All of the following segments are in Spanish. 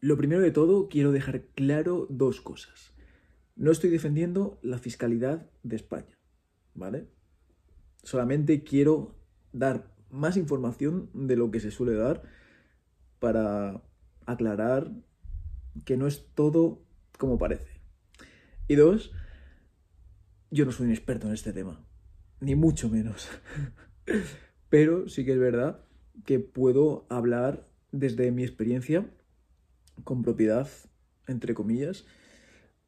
Lo primero de todo, quiero dejar claro dos cosas. No estoy defendiendo la fiscalidad de España, ¿vale? Solamente quiero dar más información de lo que se suele dar para aclarar que no es todo como parece. Y dos, yo no soy un experto en este tema, ni mucho menos. Pero sí que es verdad que puedo hablar desde mi experiencia con propiedad, entre comillas,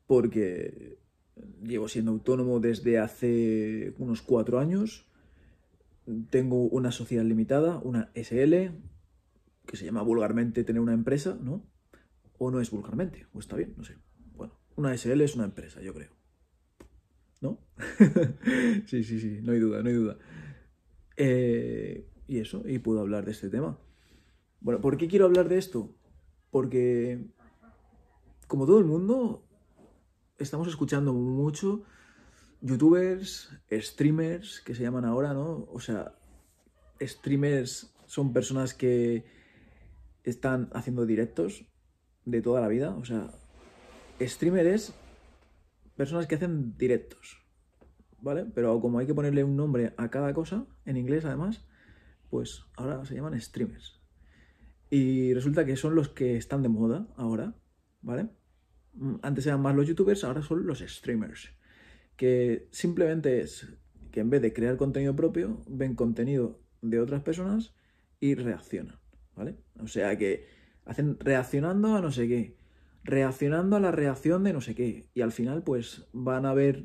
porque llevo siendo autónomo desde hace unos cuatro años. Tengo una sociedad limitada, una SL, que se llama vulgarmente tener una empresa, ¿no? O no es vulgarmente, o está bien, no sé. Bueno, una SL es una empresa, yo creo. ¿No? sí, sí, sí, no hay duda, no hay duda. Eh, y eso, y puedo hablar de este tema. Bueno, ¿por qué quiero hablar de esto? Porque, como todo el mundo, estamos escuchando mucho youtubers, streamers, que se llaman ahora, ¿no? O sea, streamers son personas que están haciendo directos de toda la vida. O sea, streamer es personas que hacen directos, ¿vale? Pero como hay que ponerle un nombre a cada cosa, en inglés además, pues ahora se llaman streamers. Y resulta que son los que están de moda ahora, ¿vale? Mm, antes eran más los youtubers, ahora son los streamers. Que simplemente es que en vez de crear contenido propio, ven contenido de otras personas y reaccionan, ¿vale? O sea que hacen reaccionando a no sé qué, reaccionando a la reacción de no sé qué. Y al final, pues van a ver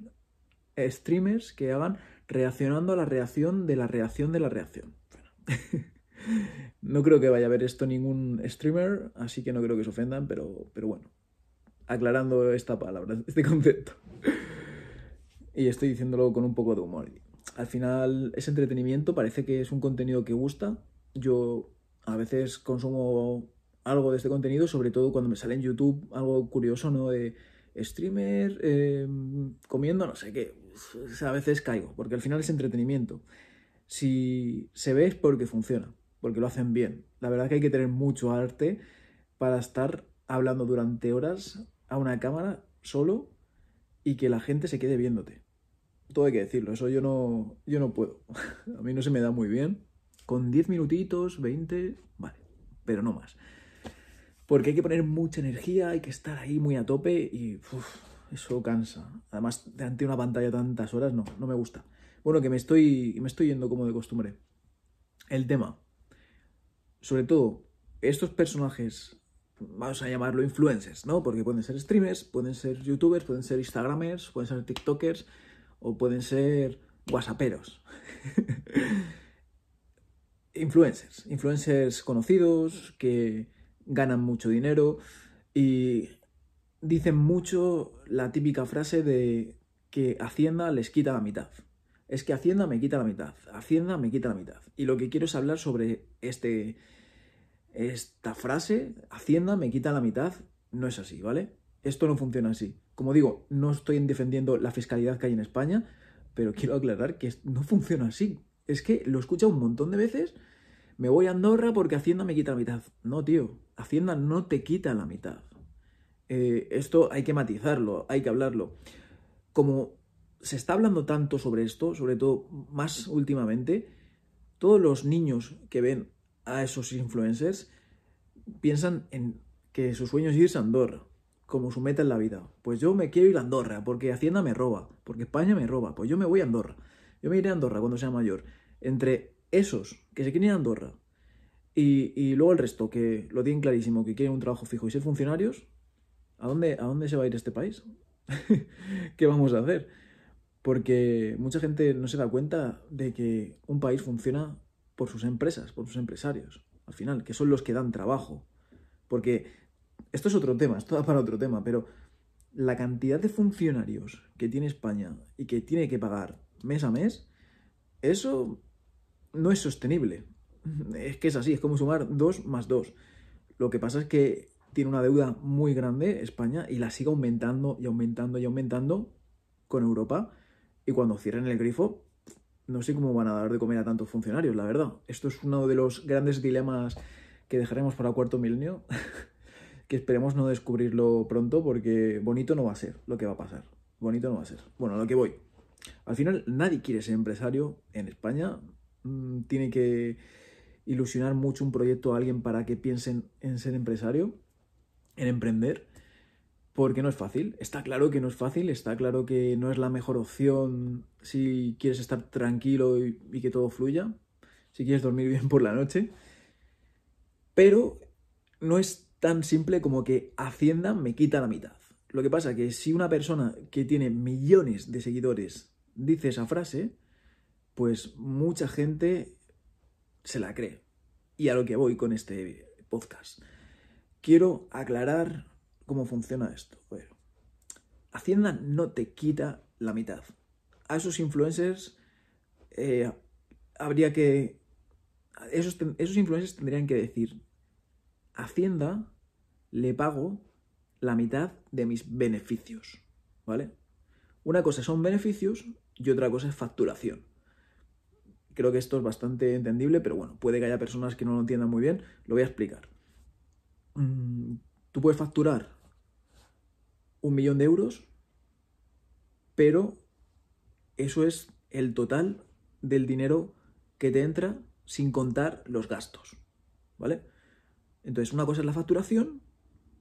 streamers que hagan reaccionando a la reacción de la reacción de la reacción. no creo que vaya a ver esto ningún streamer, así que no creo que se ofendan, pero, pero bueno, aclarando esta palabra, este concepto. y estoy diciéndolo con un poco de humor. Al final es entretenimiento, parece que es un contenido que gusta. Yo a veces consumo algo de este contenido, sobre todo cuando me sale en YouTube algo curioso, ¿no? De streamer eh, comiendo no sé qué. a veces caigo, porque al final es entretenimiento. Si se ve es porque funciona, porque lo hacen bien. La verdad que hay que tener mucho arte para estar hablando durante horas a una cámara solo y que la gente se quede viéndote. Todo hay que decirlo, eso yo no, yo no puedo. a mí no se me da muy bien. Con 10 minutitos, 20, vale, pero no más. Porque hay que poner mucha energía, hay que estar ahí muy a tope y eso cansa. Además, ante una pantalla tantas horas, no, no me gusta. Bueno, que me estoy, me estoy yendo como de costumbre. El tema. Sobre todo, estos personajes vamos a llamarlo influencers, ¿no? Porque pueden ser streamers, pueden ser youtubers, pueden ser instagramers, pueden ser tiktokers o pueden ser whatsapperos. influencers, influencers conocidos que ganan mucho dinero y dicen mucho la típica frase de que Hacienda les quita la mitad. Es que Hacienda me quita la mitad, Hacienda me quita la mitad. Y lo que quiero es hablar sobre este, esta frase, Hacienda me quita la mitad, no es así, ¿vale? Esto no funciona así. Como digo, no estoy defendiendo la fiscalidad que hay en España, pero quiero aclarar que no funciona así. Es que lo he escuchado un montón de veces, me voy a Andorra porque Hacienda me quita la mitad. No, tío, Hacienda no te quita la mitad. Eh, esto hay que matizarlo, hay que hablarlo. Como se está hablando tanto sobre esto, sobre todo más últimamente, todos los niños que ven a esos influencers piensan en que su sueño es irse a Andorra, como su meta en la vida. Pues yo me quiero ir a Andorra, porque Hacienda me roba, porque España me roba, pues yo me voy a Andorra. Yo me iré a Andorra cuando sea mayor. Entre esos que se quieren ir a Andorra y, luego el resto, que lo tienen clarísimo, que quieren un trabajo fijo y ser funcionarios, ¿a dónde, a dónde se va a ir este país? ¿Qué vamos a hacer? Porque mucha gente no se da cuenta de que un país funciona por sus empresas, por sus empresarios, al final, que son los que dan trabajo. Porque esto es otro tema, esto da para otro tema, pero la cantidad de funcionarios que tiene España y que tiene que pagar mes a mes, eso no es sostenible. Es que es así, es como sumar dos más dos. Lo que pasa es que tiene una deuda muy grande España y la sigue aumentando y aumentando y aumentando con Europa. Y cuando cierren el grifo, no sé cómo van a dar de comer a tantos funcionarios, la verdad. Esto es uno de los grandes dilemas que dejaremos para cuarto milenio. que esperemos no descubrirlo pronto porque bonito no va a ser lo que va a pasar. Bonito no va a ser. Bueno, a lo que voy. Al final nadie quiere ser empresario en España. Mm, tiene que ilusionar mucho un proyecto a alguien para que piensen en ser empresario, en emprender, porque no es fácil. Está claro que no es fácil, está claro que no es la mejor opción si quieres estar tranquilo y, que todo fluya, si quieres dormir bien por la noche. Pero no es tan simple como que Hacienda me quita la mitad. Lo que pasa es que si una persona que tiene millones de seguidores dice esa frase, pues mucha gente se la cree. Y a lo que voy con este podcast. Quiero aclarar cómo funciona esto. Bueno, Hacienda no te quita la mitad. A esos influencers eh, habría que... Esos, esos influencers tendrían que decir, Hacienda le pago la mitad de mis beneficios, ¿vale? Una cosa son beneficios y otra cosa es facturación. Creo que esto es bastante entendible, pero bueno, puede que haya personas que no lo entiendan muy bien. Lo voy a explicar. Mm, tú puedes facturar un millón de euros, pero eso es el total del dinero que te entra sin contar los gastos, ¿vale? Entonces, una cosa es la facturación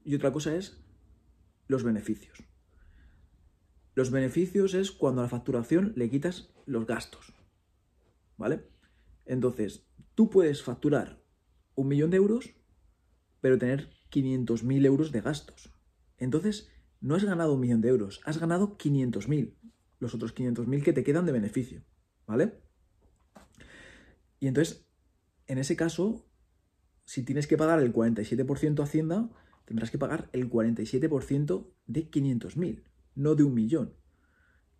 y otra cosa es los beneficios. Los beneficios es cuando a la facturación le quitas los gastos. ¿Vale? Entonces, tú puedes facturar un millón de euros, pero tener 500.000 euros de gastos. Entonces, no has ganado un millón de euros, has ganado 500.000, los otros 500.000 que te quedan de beneficio. ¿Vale? Y entonces, en ese caso, si tienes que pagar el 47% a Hacienda, tendrás que pagar el 47% de 500.000, no de un millón.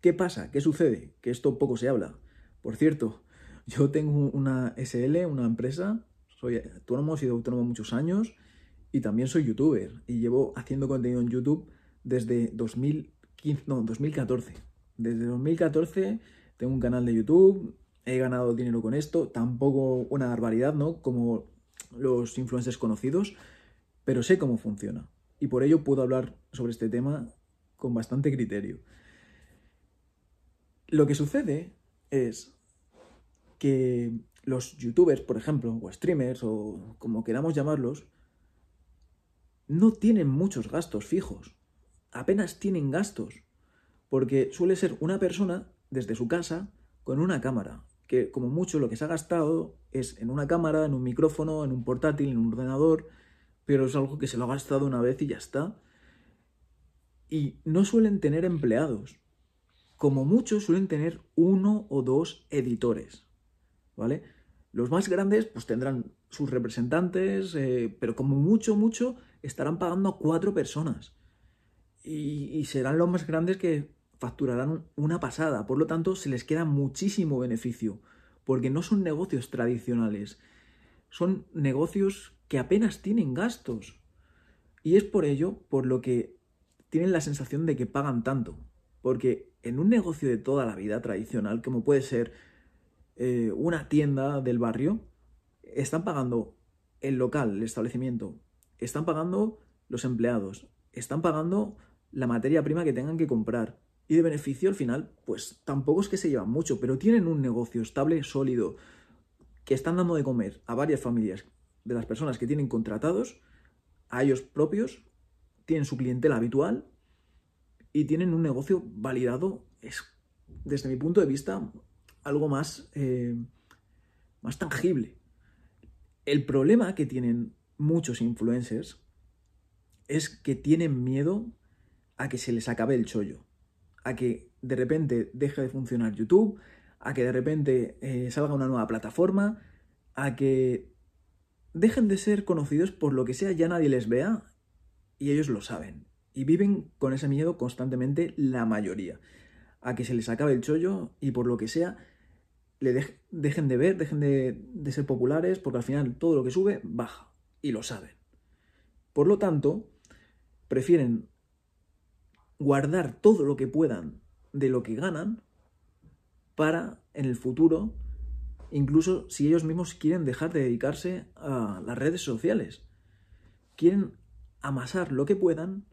¿Qué pasa? ¿Qué sucede? Que esto poco se habla. Por cierto, yo tengo una SL, una empresa, soy autónomo, he sido autónomo muchos años y también soy youtuber y llevo haciendo contenido en YouTube desde 2015, no, 2014. Desde 2014 tengo un canal de YouTube, he ganado dinero con esto, tampoco una barbaridad, ¿no? Como los influencers conocidos, pero sé cómo funciona. Y por ello puedo hablar sobre este tema con bastante criterio. Lo que sucede es que los youtubers, por ejemplo, o streamers, o como queramos llamarlos, no tienen muchos gastos fijos. Apenas tienen gastos. Porque suele ser una persona desde su casa con una cámara, que como mucho lo que se ha gastado es en una cámara, en un micrófono, en un portátil, en un ordenador, pero es algo que se lo ha gastado una vez y ya está. Y no suelen tener empleados. Como mucho suelen tener uno o dos editores. ¿Vale? Los más grandes pues tendrán sus representantes, eh, pero como mucho, mucho estarán pagando a cuatro personas. Y, serán los más grandes que facturarán una pasada. Por lo tanto, se les queda muchísimo beneficio. Porque no son negocios tradicionales. Son negocios que apenas tienen gastos. Y es por ello por lo que tienen la sensación de que pagan tanto. Porque en un negocio de toda la vida tradicional, como puede ser eh, una tienda del barrio, están pagando el local, el establecimiento, están pagando los empleados, están pagando la materia prima que tengan que comprar. Y de beneficio al final, pues tampoco es que se llevan mucho, pero tienen un negocio estable, sólido, que están dando de comer a varias familias de las personas que tienen contratados, a ellos propios, tienen su clientela habitual y tienen un negocio validado. Es, desde mi punto de vista, algo más, eh, más tangible. El problema que tienen muchos influencers es que tienen miedo a que se les acabe el chollo, a que de repente deje de funcionar YouTube, a que de repente eh, salga una nueva plataforma, a que dejen de ser conocidos por lo que sea, ya nadie les vea y ellos lo saben. Y viven con ese miedo constantemente la mayoría. A que se les acabe el chollo y por lo que sea, le dejen de ver, dejen de, de ser populares, porque al final todo lo que sube baja. Y lo saben. Por lo tanto, prefieren guardar todo lo que puedan de lo que ganan para en el futuro incluso si ellos mismos quieren dejar de dedicarse a las redes sociales. Quieren amasar lo que puedan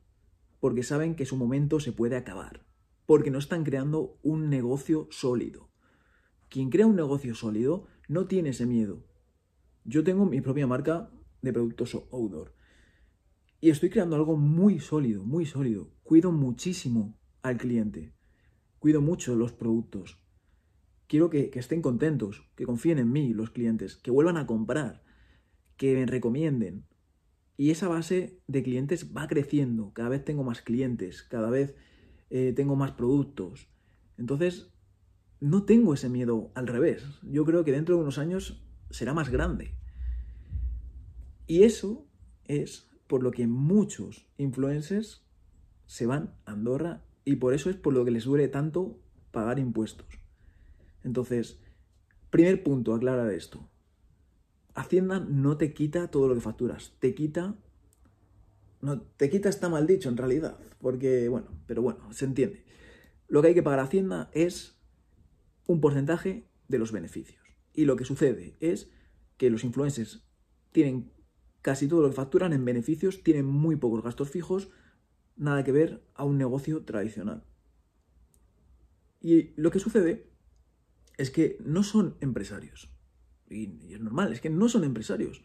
porque saben que su momento se puede acabar, porque no están creando un negocio sólido. Quien crea un negocio sólido no tiene ese miedo. Yo tengo mi propia marca de productos outdoor y estoy creando algo muy sólido, muy sólido. Cuido muchísimo al cliente, cuido mucho los productos. Quiero que, estén contentos, que confíen en mí los clientes, que vuelvan a comprar, que me recomienden, y esa base de clientes va creciendo. Cada vez tengo más clientes, cada vez eh, tengo más productos. Entonces, no tengo ese miedo al revés. Yo creo que dentro de unos años será más grande. Y eso es por lo que muchos influencers se van a Andorra y por eso es por lo que les duele tanto pagar impuestos. Entonces, primer punto, aclarar esto. Hacienda no te quita todo lo que facturas, te quita... No, te quita está mal dicho en realidad, porque bueno, pero bueno, se entiende. Lo que hay que pagar a Hacienda es un porcentaje de los beneficios. Y lo que sucede es que los influencers tienen casi todo lo que facturan en beneficios, tienen muy pocos gastos fijos, nada que ver a un negocio tradicional. Y lo que sucede es que no son empresarios y, es normal, es que no son empresarios.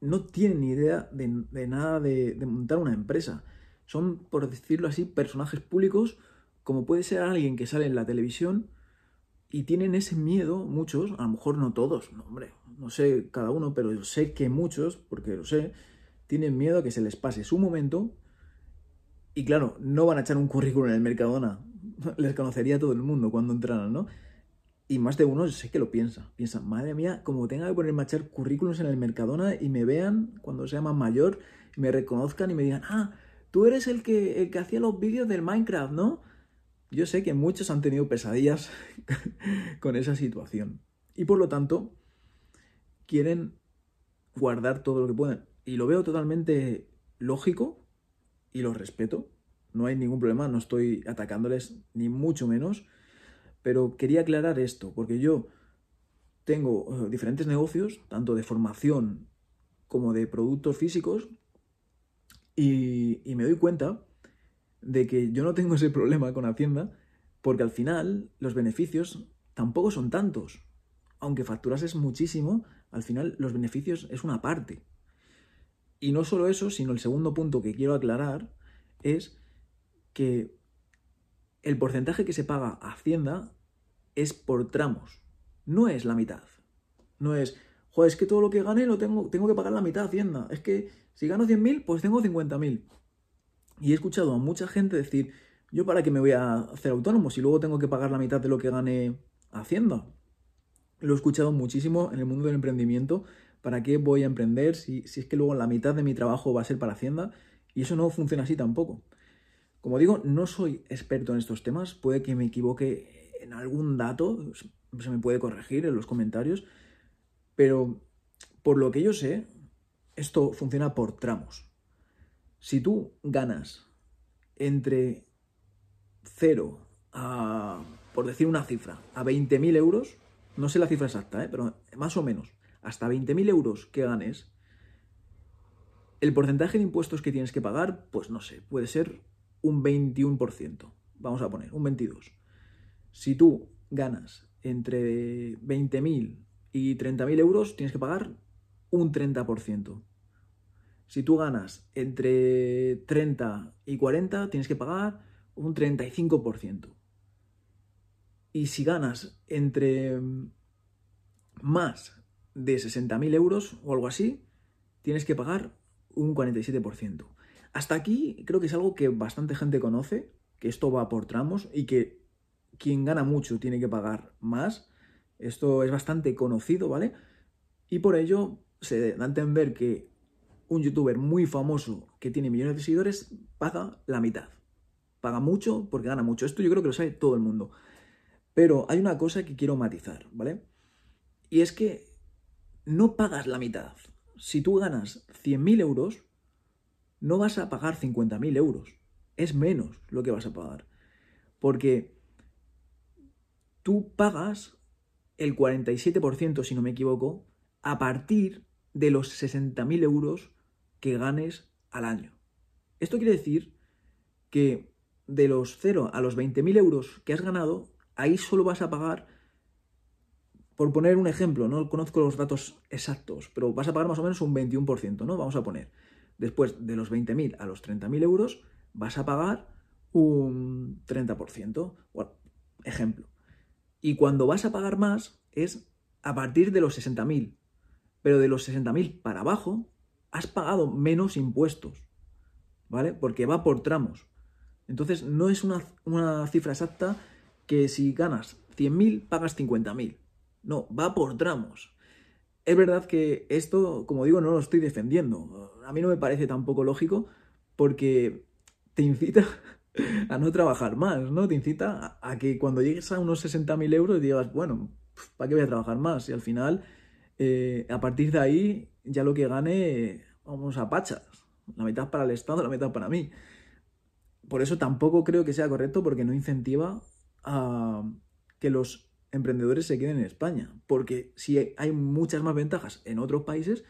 No tienen ni idea de, nada de, de, montar una empresa. Son, por decirlo así, personajes públicos, como puede ser alguien que sale en la televisión y tienen ese miedo, muchos, a lo mejor no todos, no, hombre, no sé cada uno, pero yo sé que muchos, porque lo sé, tienen miedo a que se les pase su momento y claro, no van a echar un currículum en el Mercadona. Les conocería todo el mundo cuando entraran, ¿no? Y más de uno sé que lo piensa. Piensa, madre mía, como tenga que ponerme a echar currículums en el Mercadona y me vean cuando sea más mayor, y me reconozcan y me digan, ah, tú eres el que, el que hacía los vídeos del Minecraft, ¿no? Yo sé que muchos han tenido pesadillas con esa situación. Y por lo tanto, quieren guardar todo lo que pueden. Y lo veo totalmente lógico y lo respeto. No hay ningún problema, no estoy atacándoles ni mucho menos pero quería aclarar esto, porque yo tengo eh, diferentes negocios, tanto de formación como de productos físicos, y, me doy cuenta de que yo no tengo ese problema con Hacienda, porque al final los beneficios tampoco son tantos. Aunque facturases muchísimo, al final los beneficios es una parte. Y no solo eso, sino el segundo punto que quiero aclarar es que el porcentaje que se paga a Hacienda es por tramos, no es la mitad. No es, joder, es que todo lo que gane lo tengo, tengo que pagar la mitad a Hacienda. Es que si gano 100.000, pues tengo 50.000. Y he escuchado a mucha gente decir, yo para qué me voy a hacer autónomo si luego tengo que pagar la mitad de lo que gane Hacienda. Lo he escuchado muchísimo en el mundo del emprendimiento. ¿Para qué voy a emprender si, si es que luego la mitad de mi trabajo va a ser para Hacienda? Y eso no funciona así tampoco. Como digo, no soy experto en estos temas, puede que me equivoque en algún dato, se me puede corregir en los comentarios, pero por lo que yo sé, esto funciona por tramos. Si tú ganas entre 0 a, por decir una cifra, a 20.000 euros, no sé la cifra exacta, ¿eh? pero más o menos, hasta 20.000 euros que ganes, el porcentaje de impuestos que tienes que pagar, pues no sé, puede ser un 21%, vamos a poner, un 22%. Si tú ganas entre 20.000 y 30.000 euros, tienes que pagar un 30%. Si tú ganas entre 30 y 40, tienes que pagar un 35%. Y si ganas entre más de 60.000 euros o algo así, tienes que pagar un 47%. Hasta aquí creo que es algo que bastante gente conoce, que esto va por tramos y que quien gana mucho tiene que pagar más. Esto es bastante conocido, ¿vale? Y por ello se da a entender que un youtuber muy famoso que tiene millones de seguidores paga la mitad. Paga mucho porque gana mucho. Esto yo creo que lo sabe todo el mundo. Pero hay una cosa que quiero matizar, ¿vale? Y es que no pagas la mitad. Si tú ganas 100.000 euros, no vas a pagar 50.000 euros. Es menos lo que vas a pagar. Porque tú pagas el 47%, si no me equivoco, a partir de los 60.000 euros que ganes al año. Esto quiere decir que de los 0 a los 20.000 euros que has ganado, ahí solo vas a pagar, por poner un ejemplo, no conozco los datos exactos, pero vas a pagar más o menos un 21%, ¿no? Vamos a poner. Después de los 20.000 a los 30.000 euros, vas a pagar un 30%. Bueno, ejemplo. Y cuando vas a pagar más es a partir de los 60.000. Pero de los 60.000 para abajo, has pagado menos impuestos. ¿Vale? Porque va por tramos. Entonces no es una, una cifra exacta que si ganas 100.000 pagas 50.000. No, va por tramos. Es verdad que esto, como digo, no lo estoy defendiendo. A mí no me parece tampoco lógico porque te incita a no trabajar más, ¿no? Te incita a, que cuando llegues a unos 60.000 euros digas, bueno, ¿para qué voy a trabajar más? Y al final, eh, a partir de ahí, ya lo que gane, vamos a pachas. La mitad para el Estado, la mitad para mí. Por eso tampoco creo que sea correcto porque no incentiva a que los emprendedores se queden en España. Porque si hay muchas más ventajas en otros países,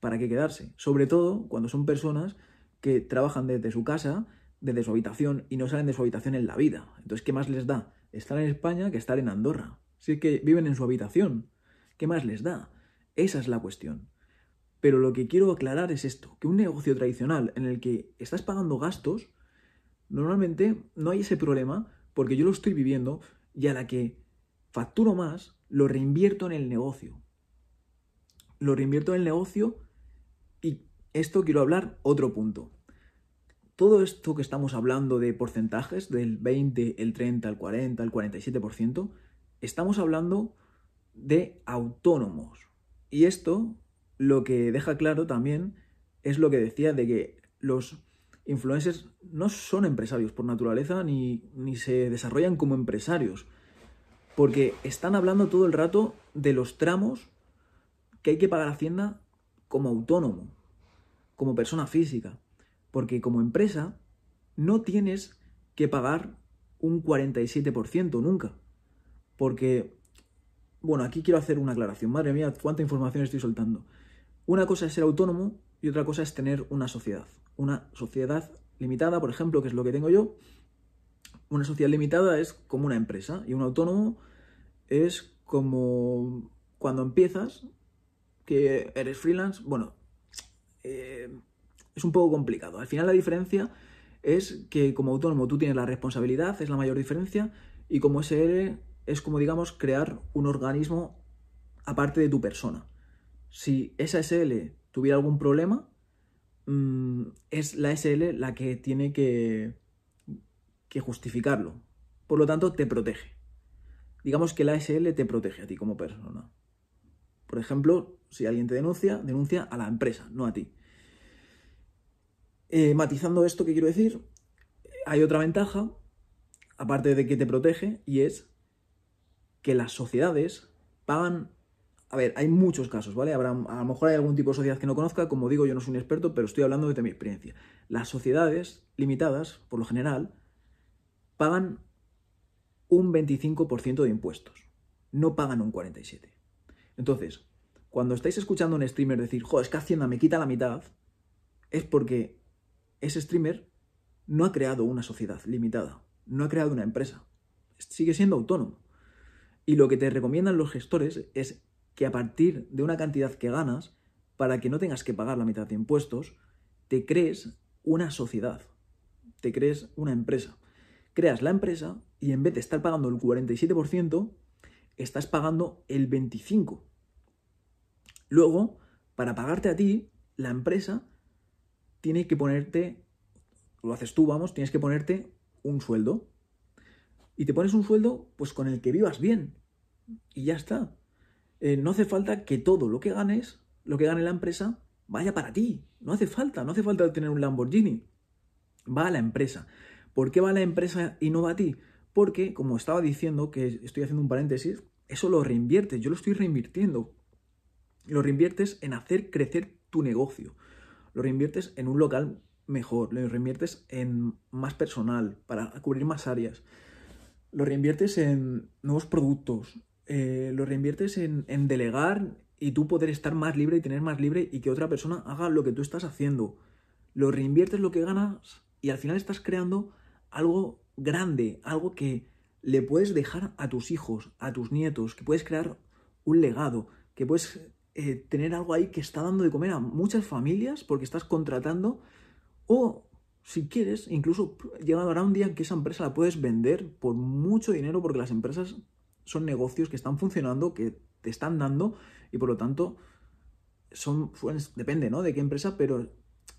¿para qué quedarse? Sobre todo cuando son personas que trabajan desde su casa, desde su habitación y no salen de su habitación en la vida. Entonces, ¿qué más les da? Estar en España que estar en Andorra. Si es que viven en su habitación. ¿Qué más les da? Esa es la cuestión. Pero lo que quiero aclarar es esto, que un negocio tradicional en el que estás pagando gastos, normalmente no hay ese problema porque yo lo estoy viviendo y a la que facturo más, lo reinvierto en el negocio. Lo reinvierto en el negocio y esto quiero hablar otro punto. Todo esto que estamos hablando de porcentajes, del 20, el 30, el 40, el 47%, estamos hablando de autónomos. Y esto lo que deja claro también es lo que decía de que los influencers no son empresarios por naturaleza ni, ni se desarrollan como empresarios. Porque están hablando todo el rato de los tramos que hay que pagar Hacienda como autónomo, como persona física. Porque como empresa no tienes que pagar un 47% nunca. Porque, bueno, aquí quiero hacer una aclaración. Madre mía, cuánta información estoy soltando. Una cosa es ser autónomo y otra cosa es tener una sociedad. Una sociedad limitada, por ejemplo, que es lo que tengo yo. Una sociedad limitada es como una empresa y un autónomo es como cuando empiezas, que eres freelance, bueno, eh, es un poco complicado. Al final la diferencia es que como autónomo tú tienes la responsabilidad, es la mayor diferencia, y como SL es como digamos crear un organismo aparte de tu persona. Si esa SL tuviera algún problema, mm, es la SL la que tiene que, que justificarlo. Por lo tanto, te protege. Digamos que la SL te protege a ti como persona. Por ejemplo, si alguien te denuncia, denuncia a la empresa, no a ti. Eh, matizando esto que quiero decir, hay otra ventaja, aparte de que te protege, y es que las sociedades pagan a ver, hay muchos casos, ¿vale? Habrá, a lo mejor hay algún tipo de sociedad que no conozca, como digo, yo no soy un experto, pero estoy hablando de mi experiencia. Las sociedades limitadas, por lo general, pagan un 25% de impuestos, no pagan un 47%. Entonces, cuando estáis escuchando a un streamer decir, jo, es que Hacienda me quita la mitad, es porque ese streamer no ha creado una sociedad limitada, no ha creado una empresa, sigue siendo autónomo. Y lo que te recomiendan los gestores es que a partir de una cantidad que ganas, para que no tengas que pagar la mitad de impuestos, te crees una sociedad, te crees una empresa. Creas la empresa y en vez de estar pagando el 47%, estás pagando el 25%. Luego, para pagarte a ti, la empresa tiene que ponerte, lo haces tú, vamos, tienes que ponerte un sueldo. Y te pones un sueldo, pues con el que vivas bien. Y ya está. Eh, no hace falta que todo lo que ganes, lo que gane la empresa, vaya para ti. No hace falta, no hace falta tener un Lamborghini. Va a la empresa. ¿Por qué va la empresa y no va a ti? Porque, como estaba diciendo, que estoy haciendo un paréntesis, eso lo reinviertes, yo lo estoy reinvirtiendo. Lo reinviertes en hacer crecer tu negocio. Lo reinviertes en un local mejor, lo reinviertes en más personal, para cubrir más áreas. Lo reinviertes en nuevos productos, eh, lo reinviertes en, delegar y tú poder estar más libre y tener más libre y que otra persona haga lo que tú estás haciendo. lo reinviertes lo que ganas y al final estás creando algo grande, algo que le puedes dejar a tus hijos, a tus nietos, que puedes crear un legado, que puedes eh, tener algo ahí que está dando de comer a muchas familias porque estás contratando o si quieres, incluso llegará un día en que esa empresa la puedes vender por mucho dinero porque las empresas son negocios que están funcionando, que te están dando y por lo tanto son, depende, ¿no? De qué empresa, pero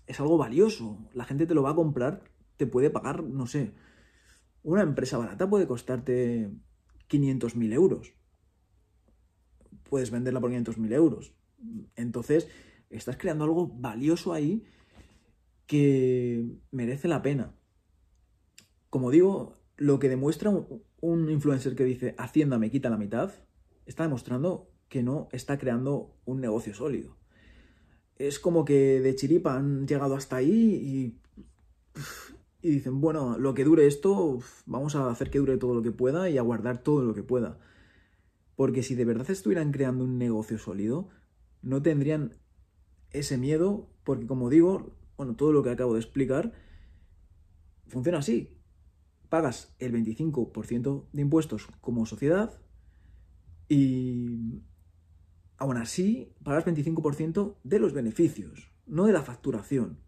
es algo valioso. La gente te lo va a comprar, te puede pagar, no sé, una empresa barata puede costarte 500.000 euros puedes venderla por 500.000 euros. Entonces, estás creando algo valioso ahí que merece la pena. Como digo, lo que demuestra un influencer que dice Hacienda me quita la mitad, está demostrando que no está creando un negocio sólido. Es como que de chiripa han llegado hasta ahí y, y dicen, bueno, lo que dure esto, vamos a hacer que dure todo lo que pueda y a guardar todo lo que pueda. Porque si de verdad estuvieran creando un negocio sólido, no tendrían ese miedo, porque como digo, bueno, todo lo que acabo de explicar funciona así. Pagas el 25% de impuestos como sociedad y aún así pagas 25% de los beneficios, no de la facturación.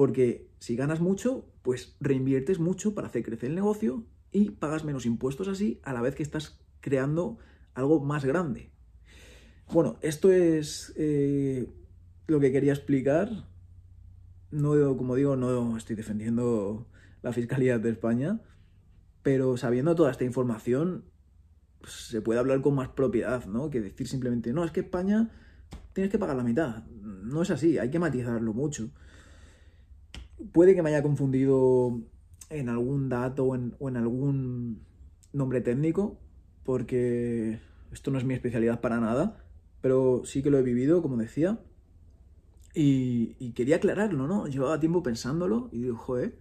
Porque si ganas mucho, pues reinviertes mucho para hacer crecer el negocio y pagas menos impuestos así a la vez que estás creando algo más grande. Bueno, esto es eh, lo que quería explicar. No, como digo, no estoy defendiendo la Fiscalía de España, pero sabiendo toda esta información, pues, se puede hablar con más propiedad, ¿no? Que decir simplemente, no, es que España tienes que pagar la mitad. No es así, hay que matizarlo mucho. Puede que me haya confundido en algún dato o en algún nombre técnico, porque esto no es mi especialidad para nada, pero sí que lo he vivido, como decía, y, quería aclararlo, ¿no? Llevaba tiempo pensándolo y digo, joder,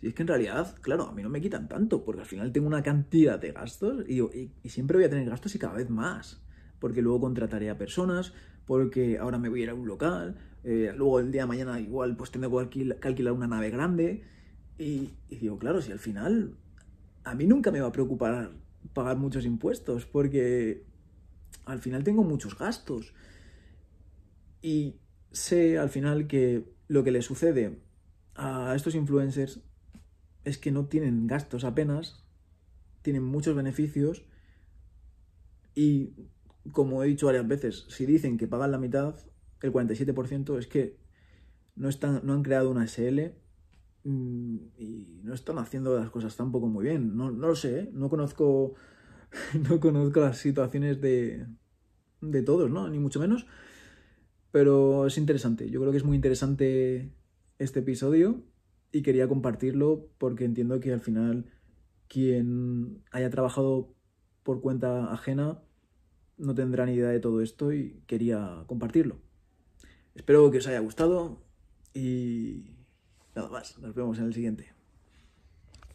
si es que en realidad, claro, a mí no me quitan tanto, porque al final tengo una cantidad de gastos y, siempre voy a tener gastos y cada vez más, porque luego contrataré a personas, porque ahora me voy a ir a un local, eh, luego el día de mañana igual pues tengo que alquilar una nave grande y, y digo, claro, si al final a mí nunca me va a preocupar pagar muchos impuestos porque al final tengo muchos gastos. Y sé al final que lo que le sucede a estos influencers es que no tienen gastos apenas, tienen muchos beneficios y como he dicho varias veces, si dicen que pagan la mitad, el 47% es que no, están, no han creado una SL Mm, y no están haciendo las cosas tampoco muy bien. No, lo sé, ¿eh? no conozco no conozco las situaciones de, de todos, ¿no? Ni mucho menos. Pero es interesante. Yo creo que es muy interesante este episodio y quería compartirlo porque entiendo que al final quien haya trabajado por cuenta ajena no tendrá ni idea de todo esto y quería compartirlo. Espero que os haya gustado y Nada más, nos vemos en el siguiente.